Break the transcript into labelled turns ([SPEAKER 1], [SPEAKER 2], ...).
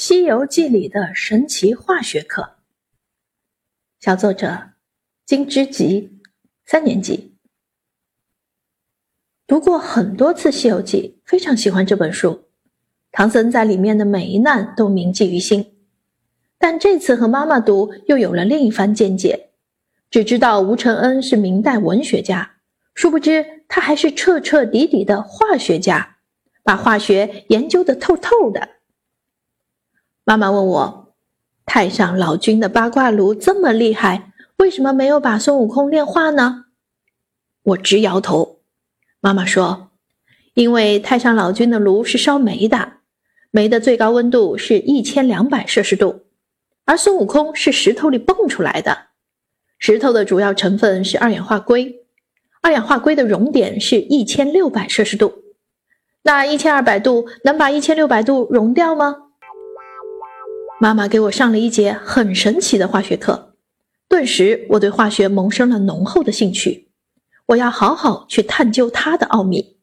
[SPEAKER 1] 西游记》里的神奇化学课，小作者金之吉，三年级，读过很多次《西游记》，非常喜欢这本书。唐僧在里面的每一难都铭记于心，但这次和妈妈读，又有了另一番见解。只知道吴承恩是明代文学家，殊不知他还是彻彻底底的化学家。把化学研究的透透的。妈妈问我：“太上老君的八卦炉这么厉害，为什么没有把孙悟空炼化呢？”我直摇头。妈妈说：“因为太上老君的炉是烧煤的，煤的最高温度是一千两百摄氏度，而孙悟空是石头里蹦出来的。石头的主要成分是二氧化硅，二氧化硅的熔点是一千六百摄氏度。”那一千二百度能把一千六百度融掉吗？妈妈给我上了一节很神奇的化学课，顿时我对化学萌生了浓厚的兴趣。我要好好去探究它的奥秘。